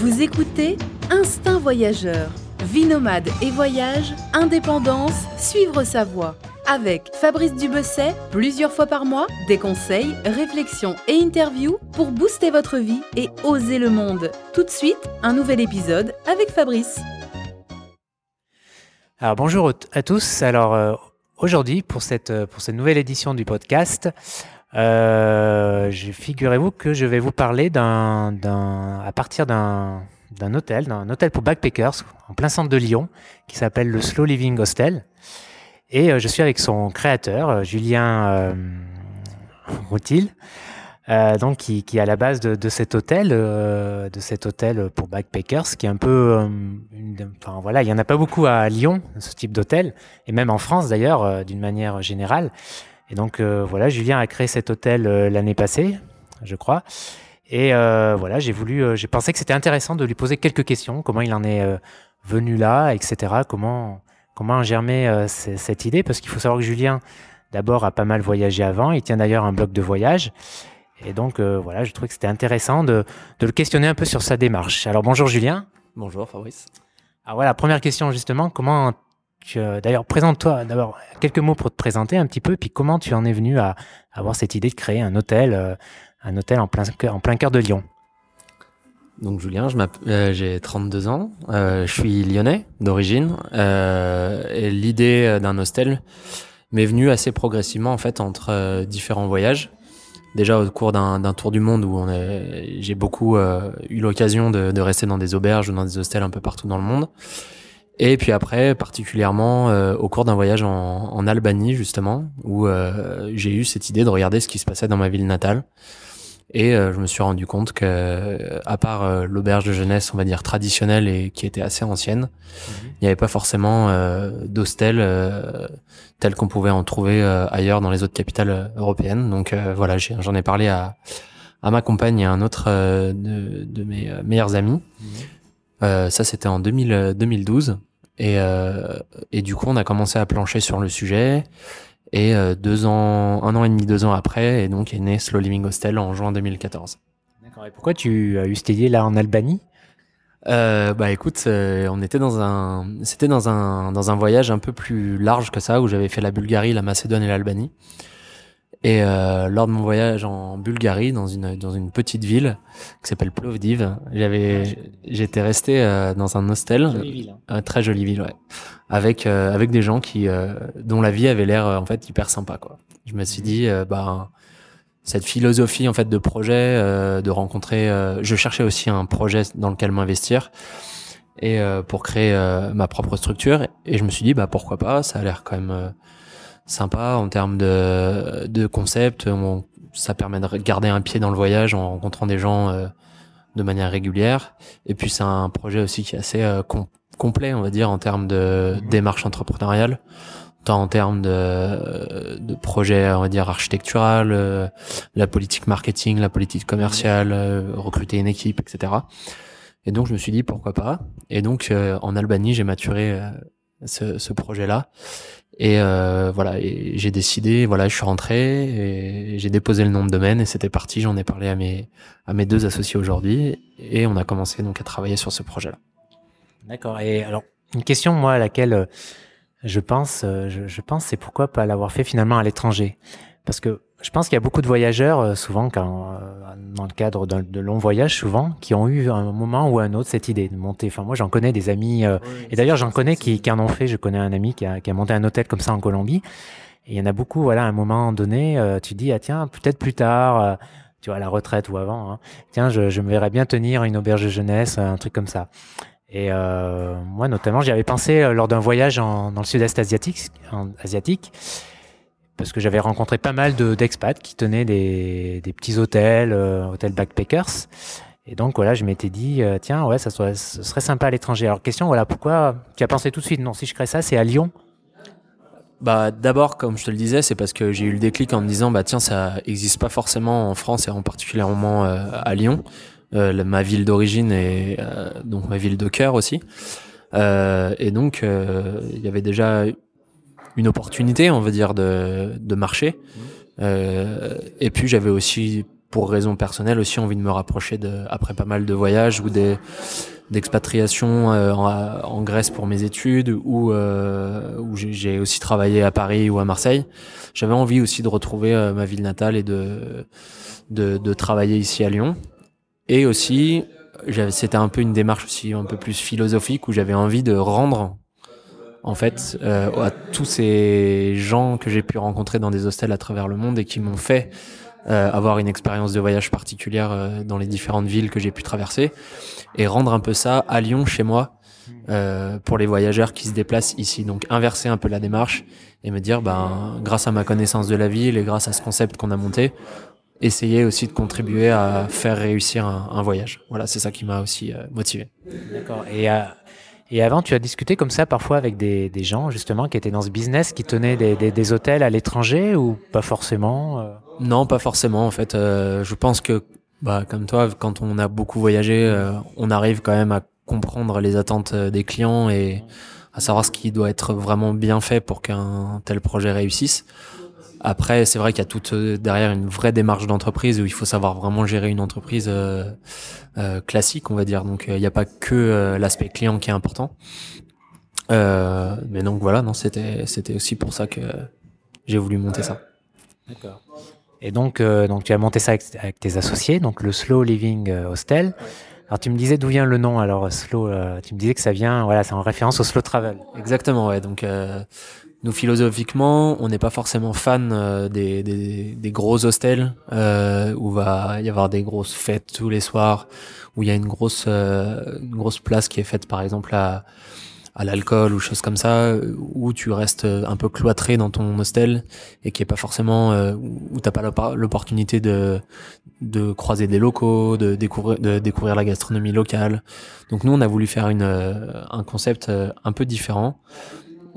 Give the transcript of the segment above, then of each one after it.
Vous écoutez Instinct Voyageur. Vie nomade et voyage, indépendance, suivre sa voie. Avec Fabrice Dubesset, plusieurs fois par mois, des conseils, réflexions et interviews pour booster votre vie et oser le monde. Tout de suite, un nouvel épisode avec Fabrice. Alors bonjour à tous. Alors euh, aujourd'hui euh, pour cette nouvelle édition du podcast, euh, figurez-vous que je vais vous parler d'un, à partir d'un, hôtel, d'un hôtel pour backpackers en plein centre de Lyon qui s'appelle le Slow Living Hostel. Et euh, je suis avec son créateur, euh, Julien euh, Routil, euh, donc qui, qui, est à la base de, de cet hôtel, euh, de cet hôtel pour backpackers, qui est un peu, une, enfin voilà, il y en a pas beaucoup à Lyon, ce type d'hôtel, et même en France d'ailleurs, d'une manière générale. Et donc voilà, Julien a créé cet hôtel l'année passée, je crois. Et voilà, j'ai voulu, j'ai pensé que c'était intéressant de lui poser quelques questions, comment il en est venu là, etc. Comment comment a germé euh, cette idée? Parce qu'il faut savoir que Julien, d'abord, a pas mal voyagé avant. Il tient d'ailleurs un blog de voyage. Et donc, euh, voilà, je trouvais que c'était intéressant de, de, le questionner un peu sur sa démarche. Alors, bonjour Julien. Bonjour Fabrice. Alors voilà, première question justement, comment. Euh, d'ailleurs, présente-toi d'abord quelques mots pour te présenter un petit peu, puis comment tu en es venu à, avoir cette idée de créer un hôtel, euh, un hôtel en plein, cœur de Lyon? Donc Julien, euh, j'ai 32 ans, euh, je suis lyonnais d'origine euh, et l'idée euh, d'un hostel m'est venue assez progressivement en fait entre euh, différents voyages. Déjà au cours d'un tour du monde où j'ai beaucoup euh, eu l'occasion de, de, rester dans des auberges ou dans des hostels un peu partout dans le monde. Et puis après, particulièrement au cours d'un voyage en, en, Albanie justement, où j'ai eu cette idée de regarder ce qui se passait dans ma ville natale. Et euh, je me suis rendu compte que, à part euh, l'auberge de jeunesse, on va dire traditionnelle et qui était assez ancienne, mmh. il n'y avait pas forcément euh, d'hostel euh, tel qu'on pouvait en trouver euh, ailleurs dans les autres capitales européennes. Donc voilà, j'en ai, ai, parlé à, à ma compagne et à un autre de, de, mes meilleurs amis. Mmh. ça, c'était en 2000, 2012. Et, et du coup, on a commencé à plancher sur le sujet. Et euh, deux ans, un an et demi, deux ans après, et donc est né Slow Living Hostel en juin 2014. D'accord. Et pourquoi tu as eu cette idée là en Albanie? Euh, bah écoute, euh, on était dans un, c'était dans un dans un voyage un peu plus large que ça où j'avais fait la Bulgarie, la Macédoine et l'Albanie. Et euh, lors de mon voyage en Bulgarie, dans une dans une petite ville qui s'appelle Plovdiv, j'avais j'étais resté euh, dans un hostel, jolie ville, hein. très jolie ville, ouais, avec euh, avec des gens qui euh, dont la vie avait l'air en fait hyper sympa quoi. Je me suis dit bah cette philosophie en fait de projet, de rencontrer, je cherchais aussi un projet dans lequel m'investir et pour créer ma propre structure. Et je me suis dit bah pourquoi pas, ça a l'air quand même sympa en termes de, de concept. On, ça permet de garder un pied dans le voyage en rencontrant des gens euh, de manière régulière. Et puis c'est un projet aussi qui est assez euh, com complet, on va dire, en termes de mhm. démarche entrepreneuriale, tant en termes de, de projet, on va dire, architectural, euh, la politique marketing, la politique commerciale, euh, recruter une équipe, etc. Et donc je me suis dit pourquoi pas? Et donc euh, en Albanie, j'ai maturé ce, ce projet-là. Et euh, voilà, j'ai décidé, voilà, je suis rentré et j'ai déposé le nom de domaine et c'était parti. J'en ai parlé à mes à mes deux associés aujourd'hui et on a commencé donc à travailler sur ce projet-là. D'accord. Et alors une question moi à laquelle euh, je pense, euh, je, je pense, c'est pourquoi pas l'avoir fait finalement à l'étranger, parce que je pense qu'il y a beaucoup de voyageurs, euh, souvent, quand, euh, dans le cadre de longs voyages, souvent, qui ont eu un moment ou un autre cette idée de monter. Enfin, moi, j'en connais des amis, euh, oui, et d'ailleurs, j'en connais qui, qui, en ont fait. Je connais un ami qui a, qui a, monté un hôtel comme ça en Colombie. Et il y en a beaucoup, voilà, à un moment donné, euh, tu dis, ah tiens, peut-être plus tard, euh, tu vois, à la retraite ou avant, hein, tiens, je, je, me verrais bien tenir une auberge de jeunesse, un truc comme ça. Et moi, notamment, j'y avais pensé lors d'un voyage en, dans le sud-est asiatique, en, asiatique parce que j'avais rencontré pas mal d'expats qui tenaient des, petits hôtels, euh, hôtels backpackers. Et donc voilà, je m'étais dit, euh, tiens, ouais, ça serait, sympa à l'étranger. Alors question, voilà, pourquoi tu as pensé tout de suite, non, si je crée ça, c'est à Lyon bah d'abord, comme je te le disais, c'est parce que j'ai eu le déclic en me disant, bah tiens, ça existe pas forcément en France et en particulièrement euh, à Lyon, euh, ma ville d'origine et donc ma ville de cœur aussi. et donc il y avait déjà une opportunité, on va dire, de, de marché. Mmh. Euh, et puis j'avais aussi pour raison personnelle aussi envie de me rapprocher de, après pas mal de voyages ou des d'expatriation euh, en, en, Grèce pour mes études ou euh, où j'ai aussi travaillé à Paris ou à Marseille. J'avais envie aussi de retrouver ma ville natale et de, de, de travailler ici à Lyon. Et aussi, c'était un peu une démarche aussi un peu plus philosophique où j'avais envie de rendre en fait euh, à tous ces gens que j'ai pu rencontrer dans des hostels à travers le monde et qui m'ont fait euh, avoir une expérience de voyage particulière euh, dans les différentes villes que j'ai pu traverser et rendre un peu ça à Lyon chez moi euh, pour les voyageurs qui se déplacent ici. Donc inverser un peu la démarche et me dire, ben, grâce à ma connaissance de la ville et grâce à ce concept qu'on a monté, essayer aussi de contribuer à faire réussir un, voyage. Voilà, c'est ça qui m'a aussi euh, motivé. D'accord. Et, euh, et avant, tu as discuté comme ça parfois avec des, gens justement qui étaient dans ce business, qui tenaient des hôtels à l'étranger ou pas forcément euh? Non, pas forcément. En fait, euh, je pense que, bah, comme toi, quand on a beaucoup voyagé, euh, on arrive quand même à comprendre les attentes des clients et à savoir ce qui doit être vraiment bien fait pour qu'un tel projet réussisse. Après, c'est vrai qu'il y a tout derrière une vraie démarche d'entreprise où il faut savoir vraiment gérer une entreprise euh, euh, classique, on va dire. Donc, il n'y a pas que l'aspect client qui est important. mais donc voilà, non, c'était c'était aussi pour ça que j'ai voulu monter ça. D'accord. Et donc, euh, donc tu as monté ça avec, avec, tes associés, donc le Slow Living Hostel. Alors tu me disais d'où vient le nom alors Slow euh, Tu me disais que ça vient, voilà, c'est en référence au slow travel. Exactement, ouais. Donc euh, nous philosophiquement, on n'est pas forcément fan des, des, des, gros hostels où va y avoir des grosses fêtes tous les soirs, où il y a une grosse une grosse place qui est faite par exemple à à l'alcool ou choses comme ça, où tu restes un peu cloîtré dans ton hostel et qui est pas forcément euh, où t'as pas l'opportunité de de croiser des locaux, de découvrir de découvrir la gastronomie locale. Donc nous on a voulu faire une euh, un concept euh, un peu différent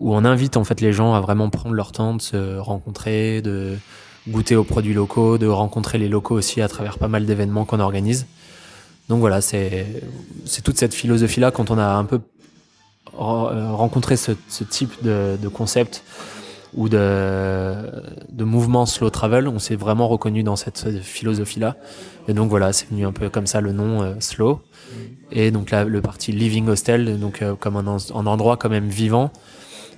où on invite en fait les gens à vraiment prendre leur temps de se rencontrer, de goûter aux produits locaux, de rencontrer les locaux aussi à travers pas mal d'événements qu'on organise. Donc voilà, c'est toute cette philosophie là quand on a un peu euh, rencontrer ce, type de, concept ou de, mouvement slow travel, on s'est vraiment reconnu dans cette philosophie-là. Et donc voilà, c'est venu un peu comme ça le nom euh, slow. Et donc là, le parti living hostel, donc euh, comme un, endroit quand même vivant.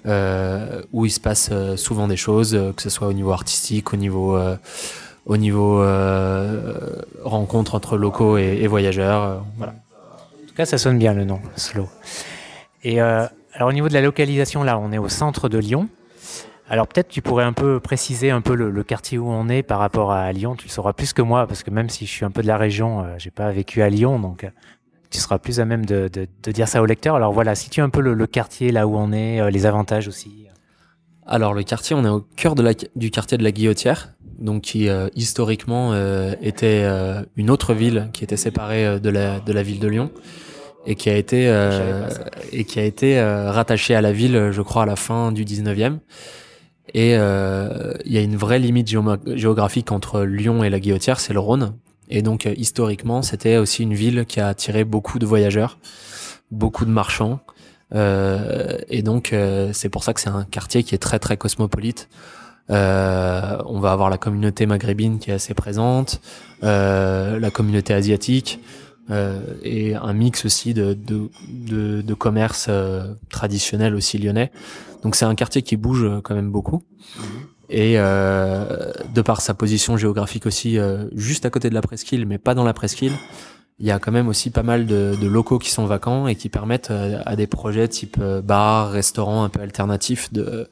Euh, où il se passe euh, souvent des choses, que ce soit au niveau artistique, au niveau, au niveau rencontre entre locaux et, voyageurs. voilà. En tout cas, ça sonne bien le nom, slow. Et euh, alors au niveau de la localisation, là, on est au centre de Lyon. Alors peut-être tu pourrais un peu préciser un peu le, le, quartier où on est par rapport à Lyon. Tu le sauras plus que moi parce que même si je suis un peu de la région, euh, j'ai pas vécu à Lyon, donc euh, tu seras plus à même de, de, de, dire ça au lecteur. Alors voilà, situe un peu le, le quartier là où on est, euh, les avantages aussi. Alors le quartier, on est au cœur de la, du quartier de la Guillotière, donc qui euh, historiquement euh, était une autre ville qui était séparée de la, de la ville de Lyon et qui a été et qui a été euh, rattaché à la ville, je crois, à la fin du 19e. Et il y a une vraie limite géographique entre Lyon et la Guillotière, c'est le Rhône. Et donc euh, historiquement, c'était aussi une ville qui a attiré beaucoup de voyageurs, beaucoup de marchands. Euh, et donc c'est pour ça que c'est un quartier qui est très très cosmopolite. on va avoir la communauté maghrébine qui est assez présente, la communauté asiatique. Euh, et un mix aussi de, de, de, de commerce euh, traditionnel aussi lyonnais. Donc c'est un quartier qui bouge quand même beaucoup. Et euh, de par sa position géographique aussi, euh, juste à côté de la presqu'île, mais pas dans la presqu'île, il y a quand même aussi pas mal de, de, locaux qui sont vacants et qui permettent euh, à des projets type euh, bar, restaurant un peu alternatifs de,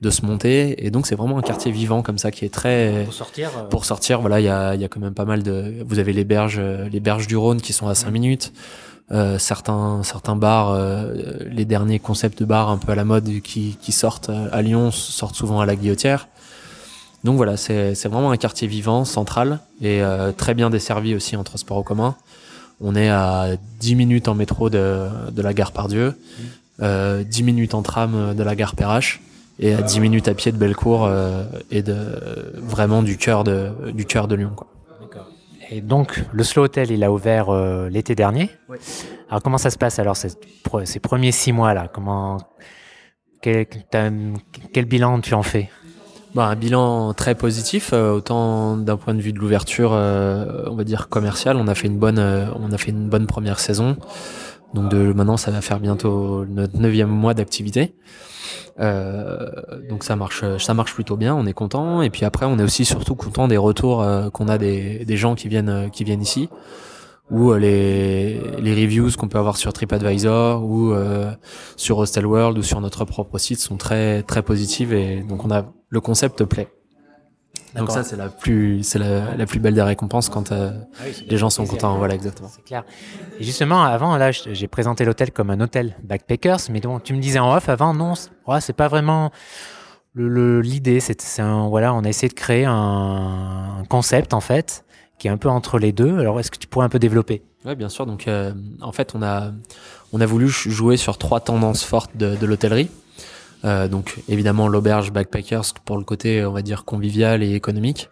de se monter. Et donc c'est vraiment un quartier vivant comme ça qui est très pour sortir. Euh... Pour sortir, voilà, il y a, y a quand même pas mal de. Vous avez les berges, les berges du Rhône qui sont à 5 minutes. Euh, certains certains bars, euh, les derniers concepts de bars un peu à la mode qui, qui sortent à Lyon sortent souvent à la Guillotière. Donc voilà, c'est vraiment un quartier vivant, central et euh, très bien desservi aussi en transport en commun. On est à 10 minutes en métro de, de la gare Pardieu, mmh. euh, 10 minutes en tram de la gare Perrache et à 10 minutes à pied de Bellecour euh, et de vraiment du cœur de du cœur de Lyon quoi. Et donc le Slow Hotel il a ouvert euh, l'été dernier. Oui. Alors comment ça se passe alors ces, ces premiers six mois là? Comment quel, quel bilan tu en fais? Bah, Un bilan très positif, autant d'un point de vue de l'ouverture, on va dire commerciale, on a fait une bonne, on a fait une bonne première saison. Donc de maintenant, ça va faire bientôt notre neuvième mois d'activité. Euh, donc ça marche, ça marche plutôt bien. On est content. Et puis après, on est aussi surtout content des retours euh, qu'on a des, des gens qui viennent, euh, qui viennent ici ou euh, les, les reviews qu'on peut avoir sur TripAdvisor ou euh, sur Hostelworld ou sur notre propre site sont très très positives et donc on a le concept plaît. Donc ça, c'est la plus, c'est la, la, plus belle des récompenses quand euh, ah les gens sont contents. Voilà, exactement. C'est clair. Et justement, avant, là, j'ai présenté l'hôtel comme un hôtel backpackers, mais donc tu me disais en off avant, non, c'est pas vraiment l'idée. C'est, voilà, on a essayé de créer un, concept en fait qui est un peu entre les deux. Alors, est-ce que tu pourrais un peu développer? Oui, bien sûr. Donc, euh, en fait, on a, on a voulu jouer sur trois tendances fortes de, de l'hôtellerie. Euh, donc évidemment l'auberge backpackers pour le côté on va dire convivial et économique,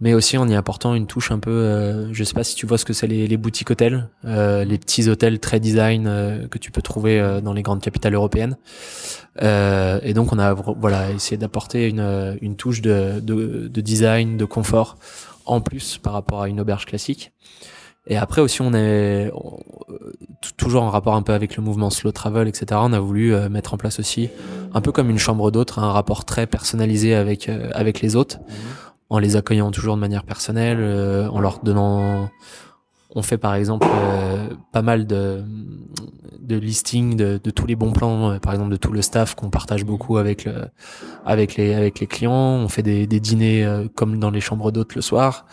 mais aussi en y apportant une touche un peu, euh, je sais pas si tu vois ce que c'est les, les, boutiques hôtels, euh, les petits hôtels très design euh, que tu peux trouver euh, dans les grandes capitales européennes. et donc on a voilà essayé d'apporter une, une touche de, de, de, design, de confort en plus par rapport à une auberge classique. Et après aussi, on est toujours en rapport un peu avec le mouvement slow travel, etc. On a voulu euh, mettre en place aussi, un peu comme une chambre d'hôtes, un rapport très personnalisé avec euh, avec les hôtes, mhm. en les accueillant toujours de manière personnelle, euh, en leur donnant. On fait par exemple pas mal de, de listing de, de, tous les bons plans, par exemple de tout le staff qu'on partage beaucoup avec le, avec les avec les clients. On fait des, des dîners comme dans les chambres d'hôtes le soir.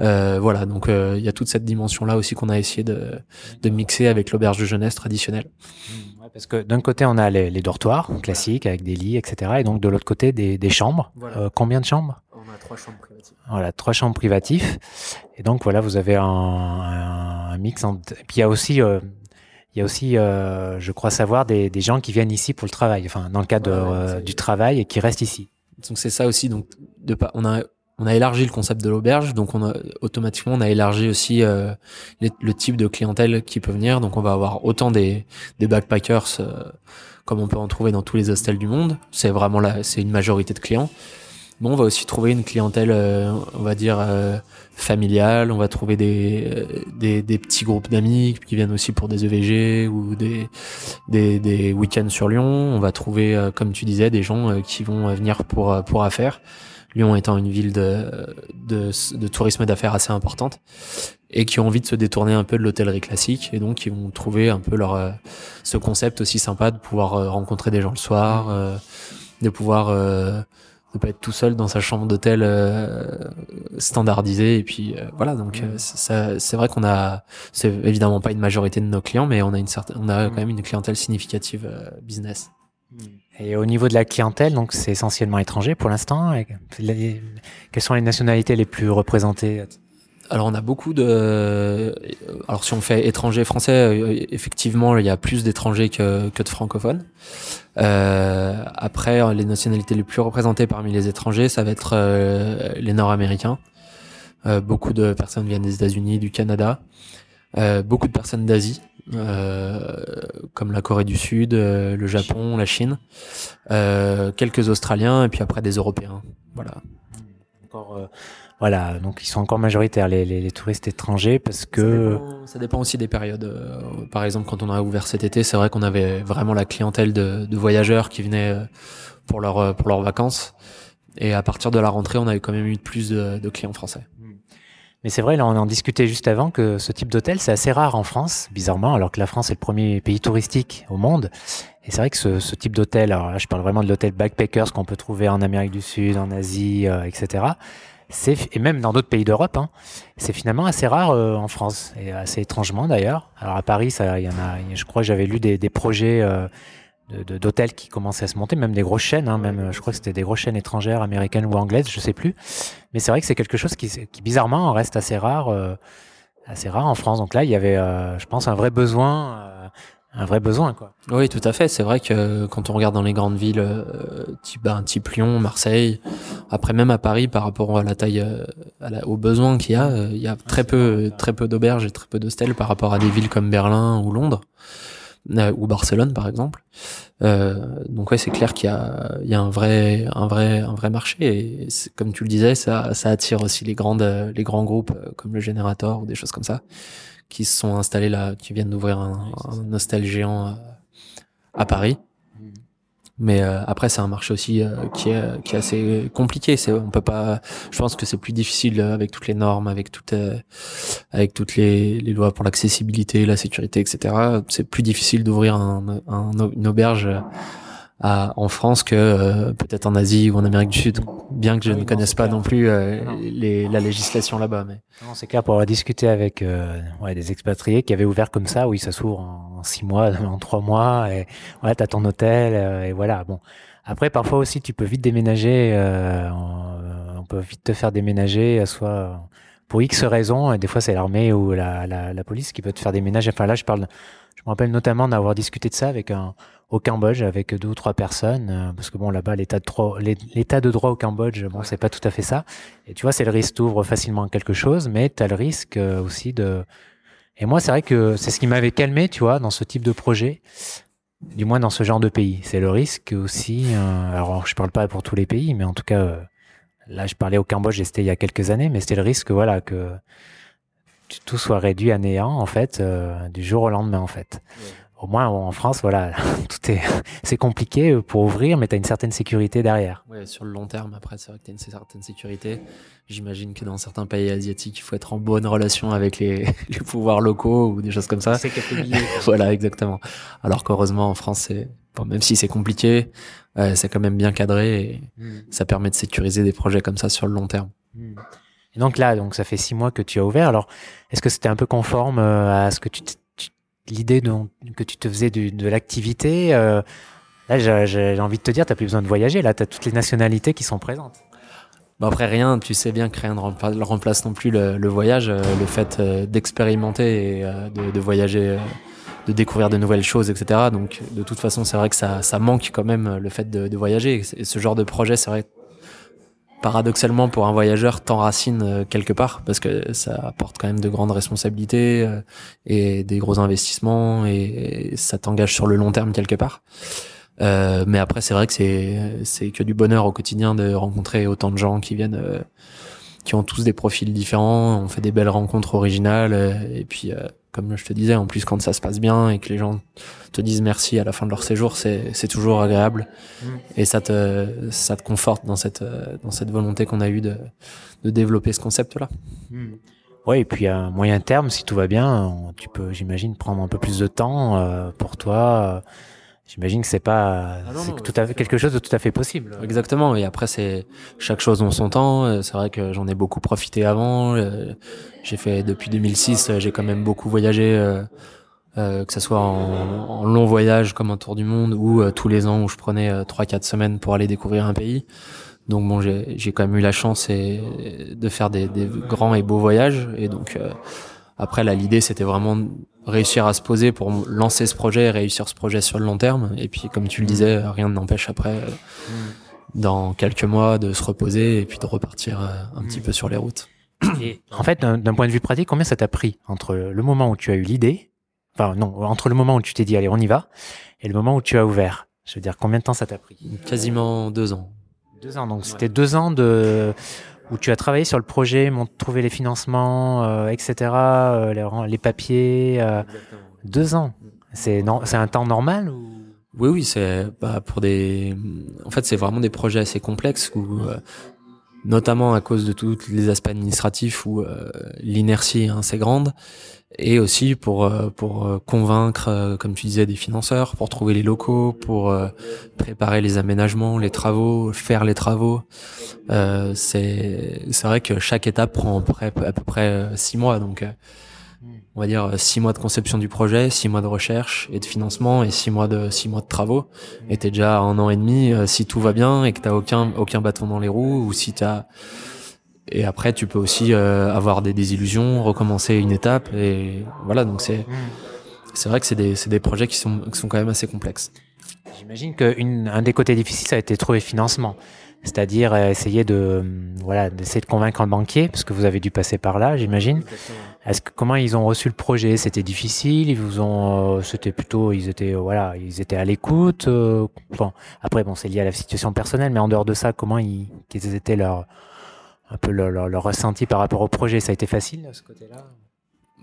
Euh, voilà, donc euh, il y a toute cette dimension-là aussi qu'on a essayé de, de mixer avec l'auberge de jeunesse traditionnelle. Mmh, parce que d'un côté, on a les, les, dortoirs classiques avec des lits, etc. Et donc de l'autre côté, des, des chambres. Voilà. Euh, combien de chambres? On a trois chambres privatives. Voilà, trois chambres privatives. Et donc voilà, vous avez un, un, un mix. En... Et puis il y a aussi euh, il y a aussi, euh, je crois savoir, des, des, gens qui viennent ici pour le travail, enfin dans le cadre voilà, ouais, du travail et qui restent ici. Donc c'est ça aussi. Donc de pas, on a on a élargi le concept de l'auberge, donc on a, automatiquement on a élargi aussi euh, les, le type de clientèle qui peut venir. Donc on va avoir autant des, des backpackers euh, comme on peut en trouver dans tous les hostels du monde. C'est vraiment là, c'est une majorité de clients. Bon, on va aussi trouver une clientèle, euh, on va dire euh, familiale. On va trouver des, euh, des, des petits groupes d'amis qui viennent aussi pour des EVG ou des, des, des week-ends sur Lyon. On va trouver, comme tu disais, des gens qui vont venir pour pour affaires. Lyon étant une ville de, de, de tourisme d'affaires assez importante et qui ont envie de se détourner un peu de l'hôtellerie classique et donc qui vont trouver un peu leur euh, ce concept aussi sympa de pouvoir euh, rencontrer des gens le soir, euh, de pouvoir euh, ne pas être tout seul dans sa chambre d'hôtel standardisée et puis voilà donc c'est vrai qu'on a c'est évidemment pas une majorité de nos clients mais on a une certaine on a quand même une clientèle significative business. Et au niveau de la clientèle, donc c'est essentiellement étranger pour l'instant. Quelles sont les nationalités les plus représentées? Alors on a beaucoup de. Alors si on fait étranger français, euh, effectivement il y a plus d'étrangers que, que de francophones. Euh, après les nationalités les plus représentées parmi les étrangers, ça va être euh, les Nord-Américains. Beaucoup de personnes viennent des États-Unis, du Canada. Beaucoup de personnes d'Asie, comme la Corée du Sud, le Japon, la Chine, quelques Australiens et puis après des Européens. Voilà. Voilà, donc ils sont encore majoritaires les, les, les touristes étrangers parce que ça dépend, ça dépend, aussi des périodes. par exemple, quand on a ouvert cet été, c'est vrai qu'on avait vraiment la clientèle de, de, voyageurs qui venaient pour leur pour leurs vacances. Et à partir de la rentrée, on a eu quand même eu plus de, de clients français. Mais c'est vrai, là, on en discutait juste avant que ce type d'hôtel, c'est assez rare en France, bizarrement, alors que la France est le premier pays touristique au monde. Et c'est vrai que ce, ce type d'hôtel, alors là, je parle vraiment de l'hôtel backpackers qu'on peut trouver en Amérique du Sud, en Asie, euh, etc. Et même dans d'autres pays d'Europe, hein, c'est finalement assez rare euh, en France, et assez étrangement d'ailleurs. Alors à Paris, il y en a, je crois que j'avais lu des, projets euh, d'hôtels qui commençaient à se monter, même des grosses chaînes, hein, même je crois que c'était des grosses chaînes étrangères, américaines ou anglaises, je sais plus. Mais c'est vrai que c'est quelque chose qui, qui, bizarrement reste assez rare, euh, assez rare en France. Donc là, il y avait, je pense, un vrai besoin, un vrai besoin, quoi. Oui, tout à fait. C'est vrai que quand on regarde dans les grandes villes, euh, type, ben, type Lyon, Marseille, après même à Paris, par rapport à la taille, à la, aux besoins qu'il y a, il y a très peu, très peu d'auberges et très peu d'hostels par rapport à des villes comme Berlin ou Londres. ou Barcelone par exemple. donc ouais, c'est clair qu'il y a, il y a un vrai, un vrai, un vrai marché. Et comme tu le disais, ça, ça attire aussi les grandes, les grands groupes comme le Générateur ou des choses comme ça qui se sont installés là, qui viennent d'ouvrir un, un hostel géant à Paris. Mais euh, après, c'est un marché aussi euh, qui, est, qui est assez compliqué. C'est, on peut pas. Je pense que c'est plus difficile euh, avec toutes les normes, avec toutes, avec toutes les, les lois pour l'accessibilité, la sécurité, etc. C'est plus difficile d'ouvrir un, un, une auberge en France que euh, peut-être en Asie ou en Amérique du Sud, bien que je ne connaisse pas non plus euh, les, la législation là-bas. Mais c'est clair pour avoir discuté avec euh, ouais, des expatriés qui avaient ouvert comme ça, oui, ça s'ouvre en, six mois, en trois mois, et voilà, t'as ton hôtel et voilà. Bon, après parfois aussi tu peux vite déménager, on, peut vite te faire déménager, soit pour X raisons, et des fois c'est l'armée ou la, la, la, police qui peut te faire déménager. Enfin là, je parle, je me rappelle notamment d'avoir discuté de ça avec un au Cambodge avec deux ou trois personnes, euh, parce que bon là-bas l'état de droit, l'état de droit au Cambodge, bon c'est pas tout à fait ça. Et tu vois, c'est le risque d'ouvre facilement quelque chose, mais tu as le risque euh, aussi de. Et moi, c'est vrai que c'est ce qui m'avait calmé, tu vois, dans ce type de projet, du moins dans ce genre de pays. C'est le risque aussi. Euh, alors, je parle pas pour tous les pays, mais en tout cas, là, je parlais au Cambodge, c'était il y a quelques années, mais c'était le risque, voilà, que tout soit réduit à néant en fait du jour au lendemain en fait au moins en France, voilà, tout est, c'est compliqué pour ouvrir, mais tu as une certaine sécurité derrière. Ouais, sur le long terme, après, c'est vrai que tu as une certaine sécurité. J'imagine que dans certains pays asiatiques, il faut être en bonne relation avec les, les pouvoirs locaux ou des choses comme ça. C'est Voilà, exactement. Alors qu'heureusement, en France, c'est, bon, même si c'est compliqué, euh, c'est quand même bien cadré et hmm. ça permet de sécuriser des projets comme ça sur le long terme. Et donc là, donc ça fait six mois que tu as ouvert. Alors, est-ce que c'était un peu conforme euh, à ce que tu l'idée que tu te faisais de, l'activité. Euh, là, j'ai envie de te dire, tu n'as plus besoin de voyager. Là, tu as toutes les nationalités qui sont présentes. Bon après rien, tu sais bien que rien ne remplace non plus le, voyage, euh, le fait euh, d'expérimenter et de, voyager, de découvrir de nouvelles choses, etc. Donc de toute façon, c'est vrai que ça, manque quand même le fait de, voyager. Et ce genre de projet, c'est vrai, paradoxalement pour un voyageur t'enracine euh, quelque part parce que ça apporte quand même de grandes responsabilités euh, et des gros investissements et, ça t'engage sur le long terme quelque part. Euh, mais après c'est vrai que c'est c'est que du bonheur au quotidien de rencontrer autant de gens qui viennent qui ont tous des profils différents, on fait des belles rencontres originales et puis comme je te disais, en plus quand ça se passe bien et que les gens te disent merci à la fin de leur séjour, c'est toujours agréable mm. et ça te ça te conforte dans cette dans cette volonté qu'on a eue de de développer ce concept là. Mm. Oui, et puis à moyen terme, si tout va bien, tu peux, j'imagine, prendre un peu plus de temps euh, pour toi. J'imagine que c'est pas ah tout à fait quelque chose de tout à fait possible. Exactement. Et après, c'est chaque chose en son temps. Euh, c'est vrai que j'en ai beaucoup profité avant. Euh, j'ai fait depuis 2006, euh, j'ai quand même beaucoup voyagé, que ce soit en, en, long voyage comme un tour du monde ou tous les ans où je prenais 3-4 semaines pour aller découvrir un pays. Donc bon, j'ai quand même eu la chance et, de faire des, des, grands et beaux voyages. Et donc après, là, l'idée, c'était vraiment réussir à se poser pour lancer ce projet et réussir ce projet sur le long terme. Et puis, comme tu le disais, rien ne n'empêche après, euh, dans quelques mois, de se reposer et puis de repartir euh, un petit peu sur les routes. Et en fait, d'un point de vue pratique, combien ça t'a pris entre le moment où tu as eu l'idée, enfin non, entre le moment où tu t'es dit allez on y va, et le moment où tu as ouvert? Je veux dire, combien de temps ça t'a pris? Quasiment deux ans. Deux ans, donc c'était deux ans de où tu as travaillé sur le projet, trouver les financements, euh, etc., euh, les, papiers. Euh, deux ans. C'est un temps normal ou... Oui, oui, c'est bah, pour des. En fait, c'est vraiment des projets assez complexes où, notamment à cause de tous les aspects administratifs où l'inertie est assez grande et aussi pour euh, pour euh, convaincre, euh, comme tu disais, des financeurs, pour trouver les locaux, pour préparer les aménagements, les travaux, faire les travaux. Euh, c'est c'est vrai que chaque étape prend à peu près, à peu près six mois, donc on va dire six mois de conception du projet, six mois de recherche et de financement et six mois de six mois de travaux. Et t'es déjà un an et demi si tout va bien et que t'as aucun aucun bâton dans les roues ou si t'as et après, tu peux aussi euh, avoir des désillusions, recommencer une étape. Et voilà, donc c'est mm. c'est vrai que c'est des, des projets qui sont, qui sont quand même assez complexes. J'imagine qu'un des côtés difficiles, ça a été de trouver financement. C'est-à-dire essayer de voilà d'essayer de convaincre un banquier parce que vous avez dû passer par là, j'imagine. Comment ils ont reçu le projet? C'était difficile? Ils vous ont c'était plutôt ils étaient voilà ils étaient à l'écoute. après bon c'est lié à la situation personnelle, mais en dehors de ça comment ils étaient leurs un peu leur, leur, ressenti par rapport au projet? Ça a été facile de ce côté-là?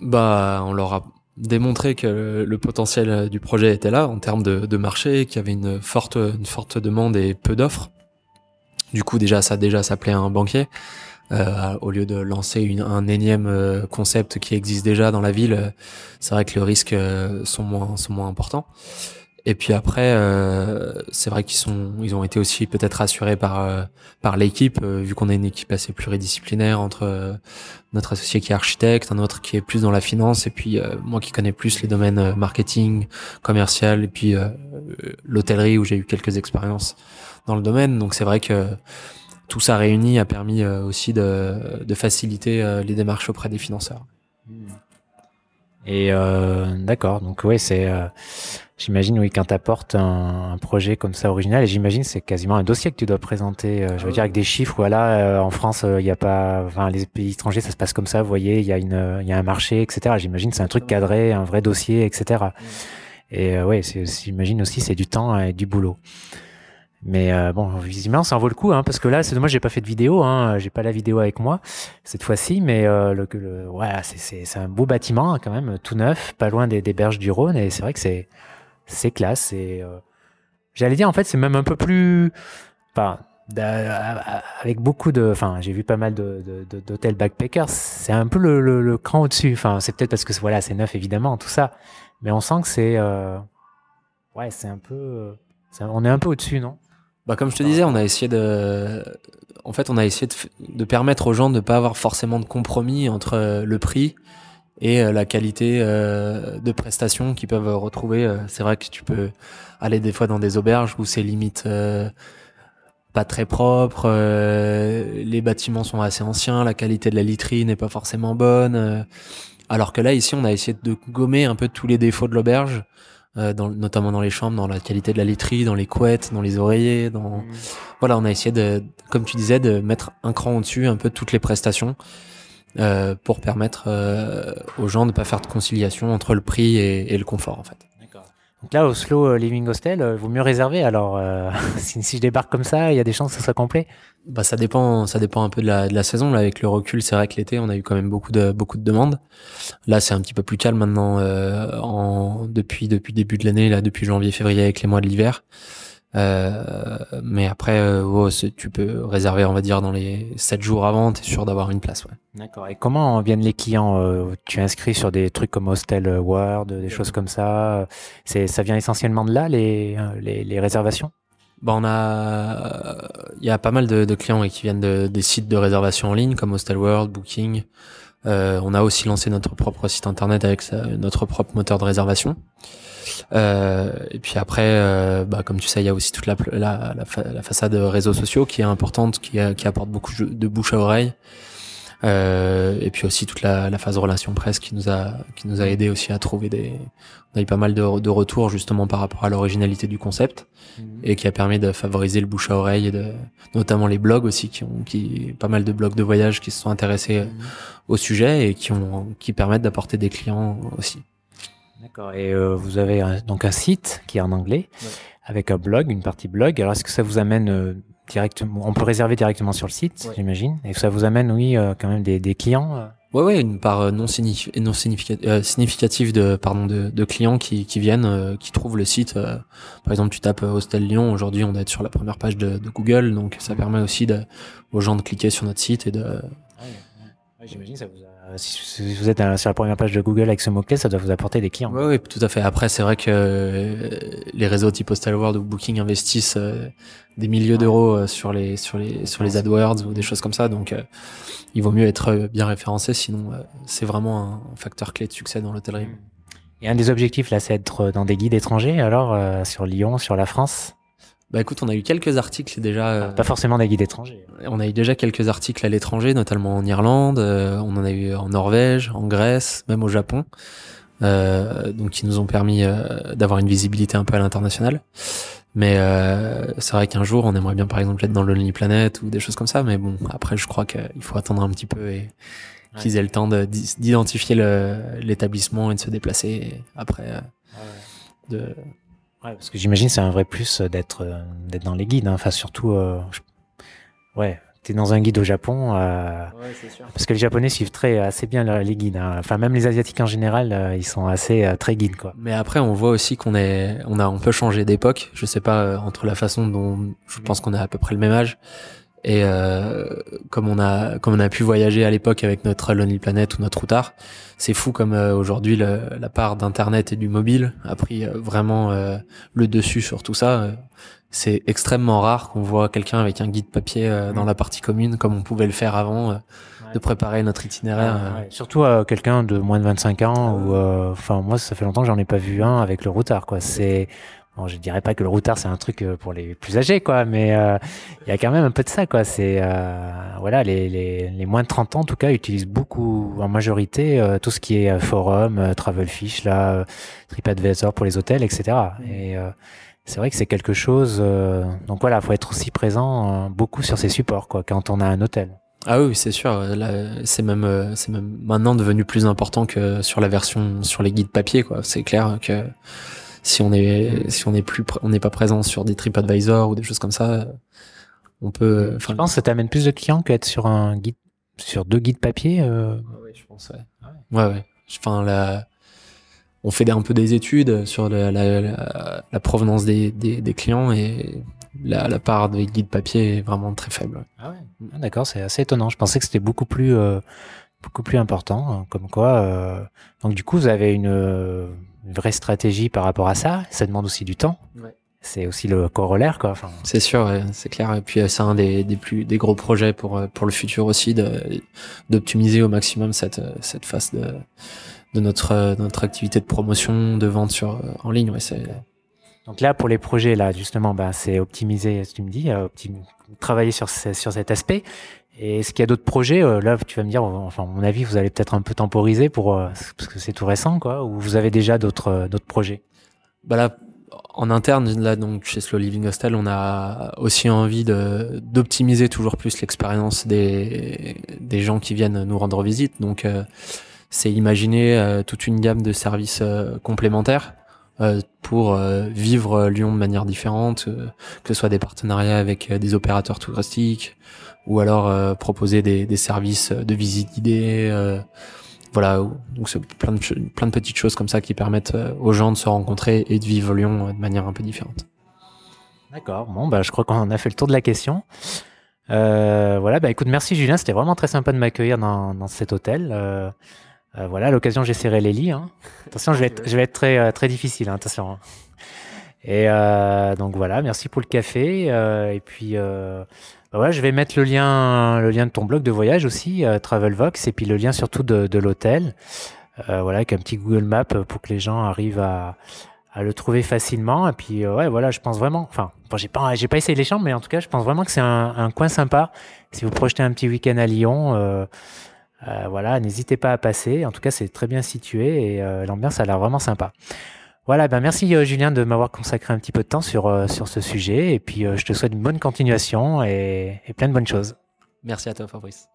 Bah on leur a démontré que le, potentiel du projet était là en termes de, de marché, qu'il y avait une forte, une forte demande et peu d'offres. Du coup, déjà, ça déjà s'appelait un banquier. Euh, au lieu de lancer une, un énième euh, concept qui existe déjà dans la ville, euh, c'est vrai que les risques euh, sont moins sont moins importants. Et puis après, euh, c'est vrai qu'ils sont, ils ont été aussi peut-être rassurés par par l'équipe, vu qu'on est une équipe assez pluridisciplinaire entre notre associé qui est architecte, un autre qui est plus dans la finance, et puis moi qui connais plus les domaines marketing, commercial, et puis l'hôtellerie où j'ai eu quelques expériences dans le domaine. Donc c'est vrai que tout ça réuni a permis aussi de, de faciliter les démarches auprès des financeurs. Et d'accord, donc oui, c'est J'imagine, oui, quand tu apportes un, un, projet comme ça original, et j'imagine c'est quasiment un dossier que tu dois présenter, euh, je veux ah dire, avec des chiffres, voilà, euh, en France, il euh, n'y a pas, enfin, les pays étrangers, ça se passe comme ça, vous voyez, il y, a une, y a un marché, etc. J'imagine c'est un truc cadré, un vrai dossier, etc. Et ouais, j'imagine aussi c'est du temps et du boulot. Mais bon, visiblement, ça en vaut le coup, hein, parce que là, c'est dommage, j'ai pas fait de vidéo, hein, j'ai pas la vidéo avec moi cette fois-ci, mais le, le, ouais, c'est un beau bâtiment hein, quand même, tout neuf, pas loin des, des berges du Rhône, et c'est vrai que c'est classe. Euh, j'allais dire, en fait, c'est même un peu plus. Enfin, avec beaucoup de. Enfin, j'ai vu pas mal d'hôtels backpackers. C'est un peu le, le, cran au-dessus. Enfin, c'est peut-être parce que voilà, c'est neuf, évidemment, tout ça. Mais on sent que c'est. Euh, ouais, c'est un peu. on est un peu au-dessus, non? Bah, comme je te disais, on a essayé de. En fait, on a essayé de, de permettre aux gens de ne pas avoir forcément de compromis entre le prix et euh, la qualité euh, de prestations qu'ils peuvent retrouver. Euh, c'est vrai que tu peux aller des fois dans des auberges où c'est limite pas très propre, les bâtiments sont assez anciens, la qualité de la literie n'est pas forcément bonne. alors que là, ici, on a essayé de gommer un peu tous les défauts de l'auberge, dans, notamment dans les chambres, dans la qualité de la literie, dans les couettes, dans les oreillers. Dans... Mmh. Voilà, on a essayé de, comme tu disais, de mettre un cran au-dessus un peu toutes les prestations. Euh, pour permettre euh, aux gens de ne pas faire de conciliation entre le prix et, et le confort en fait. Donc là, Oslo euh, Living Hostel, il vaut mieux réserver. Alors, si, si, je débarque comme ça, il y a des chances que ça soit complet bah, Ça dépend ça dépend un peu de la, saison. Là, avec le recul, c'est vrai que l'été, on a eu quand même beaucoup de, beaucoup de demandes. Là, c'est un petit peu plus calme maintenant en, depuis, depuis début de l'année, depuis janvier-février avec les mois de l'hiver. Euh, mais après, euh, tu peux réserver, on va dire, dans les 7 jours avant, tu es sûr d'avoir une place. Ouais. D'accord. Et comment viennent les clients euh, Tu inscris sur des trucs comme Hostel World, des choses comme ça C'est Ça vient essentiellement de là, les, les, les réservations? Bah on a, il y a pas mal de, de clients qui viennent de, des sites de réservation en ligne comme Hostel World, Booking. Euh, on a aussi lancé notre propre site internet avec notre propre moteur de réservation. Euh, et puis après, euh, bah, comme tu sais, il y a aussi toute la, la, la, façade réseaux sociaux qui est importante, qui, qui apporte beaucoup de bouche à oreille. Euh, et puis aussi toute la, la, phase relation presse qui nous a qui nous a aidé aussi à trouver des on a eu pas mal de, de retours justement par rapport à l'originalité du concept mhm. et qui a permis de favoriser le bouche à oreille et de notamment les blogs aussi qui ont qui pas mal de blogs de voyage qui se sont intéressés mhm. au sujet et qui ont qui permettent d'apporter des clients aussi. D'accord. Et euh, vous avez donc un site qui est en anglais, avec un blog, une partie blog. Alors, est-ce que ça vous amène euh, directement On peut réserver directement sur le site, j'imagine. Et ça vous amène, oui, euh, quand même des, des clients Ouais, ouais, une part non, non significative de, pardon, de, de clients qui, qui viennent, qui trouvent le site. par exemple, tu tapes Hostel Lyon. Aujourd'hui, on est sur la première page de, de Google, donc ça permet aussi de, aux gens de cliquer sur notre site et de. Ouais, j'imagine ça vous a euh, si vous êtes sur la première page de Google avec ce mot-clé, ça doit vous apporter des clients. Oui, oui, tout à fait. Après, c'est vrai que euh, les réseaux type Postal World ou Booking investissent euh, des milliers d'euros sur les sur les sur les AdWords ou des choses comme ça. Donc, il vaut mieux être bien référencé, sinon c'est vraiment un facteur clé de succès dans l'hôtellerie. Et un des objectifs là, c'est d'être dans des guides étrangers. Alors, sur Lyon, sur la France? Bah écoute, on a eu quelques articles déjà. Euh, pas forcément des guides étrangers. On a eu déjà quelques articles à l'étranger, notamment en Irlande, euh, on en a eu en Norvège, en Grèce, même au Japon. Euh, donc qui nous ont permis euh, d'avoir une visibilité un peu à l'international. Mais c'est vrai qu'un jour, on aimerait bien, par exemple, être dans Lonely Planet ou des choses comme ça. Mais bon, après, je crois qu'il faut attendre un petit peu et qu'ils aient le temps de- d'identifier l'établissement et de se déplacer. Et après, euh, de... Ouais, parce que j'imagine c'est un vrai plus euh, d'être euh, d'être dans les guides. hein. Enfin, surtout, euh, je- ouais, t'es dans un guide au Japon. euh, c'est sûr. Parce que les Japonais suivent très assez bien le- les guides. hein. Enfin, même les Asiatiques en général, euh, ils sont assez euh, très guides, quoi. Mais après, on voit aussi qu'on est, on a un peu changé d'époque. Je sais pas euh, entre la façon dont je pense qu'on a à peu près le même âge et euh, comme on a, comme on a pu voyager à l'époque avec notre Lonely Planet ou notre Routard, c'est fou comme euh, aujourd'hui le- la part d'internet et du mobile a pris euh, vraiment euh, le dessus sur tout ça. C'est extrêmement rare qu'on voit quelqu'un avec un guide papier euh, dans la partie commune comme on pouvait le faire avant, euh, de préparer notre itinéraire. Ouais, Surtout euh, quelqu'un de moins de 25 ans ou euh, enfin moi ça fait longtemps que j'en ai pas vu un avec le routard quoi. C'est bon, je dirais pas que le routard c'est un truc euh, pour les plus âgés quoi, mais euh, il y a quand même un peu de ça quoi. C'est euh, voilà les, les, les moins de 30 ans en tout cas utilisent beaucoup en majorité euh, tout ce qui est forum, Travelfish là, TripAdvisor pour les hôtels etc. Et euh, c'est vrai que c'est quelque chose. donc voilà, faut être aussi présent beaucoup sur ces supports quoi quand on a un hôtel. Ah oui, c'est sûr. C'est même, c'est même maintenant devenu plus important que sur la version, sur les guides papier, quoi. C'est clair que si on est, si on est plus, on n'est pas présent sur des TripAdvisor ou des choses comme ça, on peut. Je pense que ça t'amène plus de clients qu'être sur un guide, sur deux guides papier. euh. oui, je pense, ouais. Ouais, ouais. Enfin, la, on fait un peu des études sur la, la, la- la provenance des, des, des clients et la, la part des guides papier est vraiment très faible. Ah D'accord, c'est assez étonnant. Je pensais que c'était beaucoup plus, euh, beaucoup plus important. hein, Comme quoi, euh, donc du coup, vous avez une, une vraie stratégie par rapport à ça. Ça demande aussi du temps. Ouais. C'est aussi le corollaire, quoi. Enfin, C'est sûr, ouais, c'est clair. Et puis euh, c'est un des, des plus des gros projets pour euh, pour le futur aussi d'optimiser au maximum cette euh, cette phase de de notre notre activité de promotion, de vente sur en ligne. Ouais, c'est donc là, pour les projets, là, justement, ben, c'est optimiser, tu me dis, optim- travailler sur, ce- sur cet aspect. Et est-ce qu'il y a d'autres projets euh, Là, tu vas me dire, enfin, à mon avis, vous allez peut-être un peu temporiser pour, euh, parce que c'est tout récent, quoi. Ou vous avez déjà d'autres euh, d'autres projets? Bah là en interne là donc chez Slow Living Hostel, on a aussi envie de d'optimiser toujours plus l'expérience des des gens qui viennent nous rendre visite. Donc euh, c'est imaginer euh, toute une gamme de services euh, complémentaires euh, pour euh, vivre Lyon de manière différente, euh, que ce soit des partenariats avec euh, des opérateurs touristiques ou alors euh, proposer des, services de visite guidée. euh, voilà, donc c'est plein de, petites choses comme ça qui permettent euh, aux gens de se rencontrer et de vivre Lyon euh, de manière un peu différente. D'accord. Bon, bah, je crois qu'on a fait le tour de la question. Euh, voilà, bah écoute, merci Julien, c'était vraiment très sympa de m'accueillir dans, cet hôtel. Euh, euh, voilà, à l'occasion, j'ai serré les lits. hein. Attention, je vais être, je vais être très, euh, très difficile, hein, attention. hein. Et euh, donc voilà, merci pour le café. euh, et puis, bah voilà, je vais mettre le lien, le lien de ton blog de voyage aussi, Travelvox, et puis le lien surtout de, de l'hôtel. Voilà, avec un petit Google Map pour que les gens arrivent à, à le trouver facilement. Et puis, ouais, voilà, je pense vraiment. Enfin, bon, j'ai pas, j'ai pas essayé les chambres, mais en tout cas, je pense vraiment que c'est un, un coin sympa. Si vous projetez un petit week-end à Lyon, euh, voilà, n'hésitez pas à passer. En tout cas, c'est très bien situé et euh, l'ambiance a l'air vraiment sympa. Voilà, ben merci euh, Julien de m'avoir consacré un petit peu de temps sur, sur ce sujet. Et puis, je te souhaite une bonne continuation et, et plein de bonnes choses. Merci à toi, Fabrice.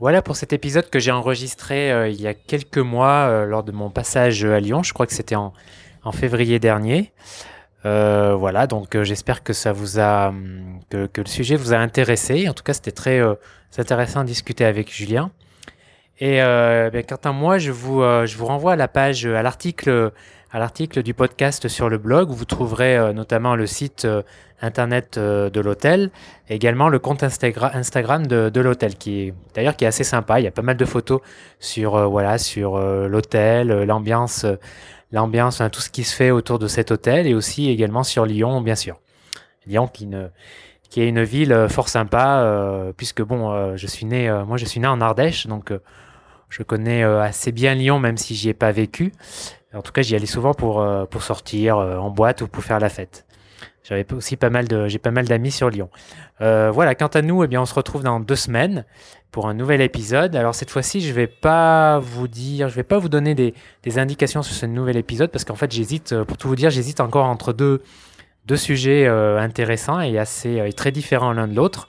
Voilà pour cet épisode que j'ai enregistré il y a quelques mois lors de mon passage à Lyon. Je crois que c'était en, en février dernier. Voilà, donc j'espère que ça vous a, hum, que, que le sujet vous a intéressé. En tout cas, c'était très intéressant de discuter avec Julien. Et euh, ben, quant à moi, je vous, euh, je vous renvoie à la page, à l'article, à l'article du podcast sur le blog où vous trouverez euh, notamment le site euh, internet euh, de l'hôtel, également le compte Instagra- Instagram de, de l'hôtel qui est d'ailleurs qui est assez sympa. Il y a pas mal de photos sur euh, voilà sur euh, l'hôtel, euh, l'ambiance, euh, l'ambiance, hein, tout ce qui se fait autour de cet hôtel et aussi également sur Lyon bien sûr. Lyon qui ne qui est une ville euh, fort sympa euh, puisque bon euh, je suis né euh, moi je suis né en Ardèche donc euh, je connais euh, assez bien Lyon même si j'y ai pas vécu. En tout cas, j'y allais souvent pour euh, pour sortir euh, en boîte ou pour faire la fête. J'avais aussi pas mal de j'ai pas mal d'amis sur Lyon. Euh, voilà, quant à nous, eh bien on se retrouve dans deux semaines pour un nouvel épisode. Alors cette fois-ci, je vais pas vous dire, je vais pas vous donner des, des indications sur ce nouvel épisode parce qu'en fait, j'hésite euh, pour tout vous dire, j'hésite encore entre deux deux sujets intéressants et assez très différents l'un de l'autre.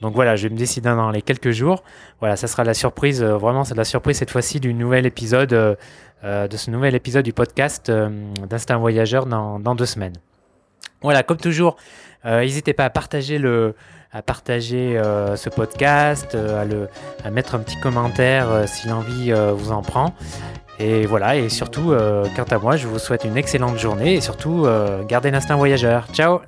Donc voilà, je vais me décider dans les quelques jours. Voilà, ça sera la surprise, vraiment c'est la surprise cette fois-ci du nouvel épisode, de ce nouvel épisode du podcast d'Instinct Voyageur dans, deux semaines. Voilà, comme toujours, n'hésitez pas à partager euh, ce podcast, euh, à, mettre un petit commentaire euh, si l'envie vous en prend. Et voilà, et surtout, quant à moi, je vous souhaite une excellente journée et surtout, gardez l'instinct voyageur. Ciao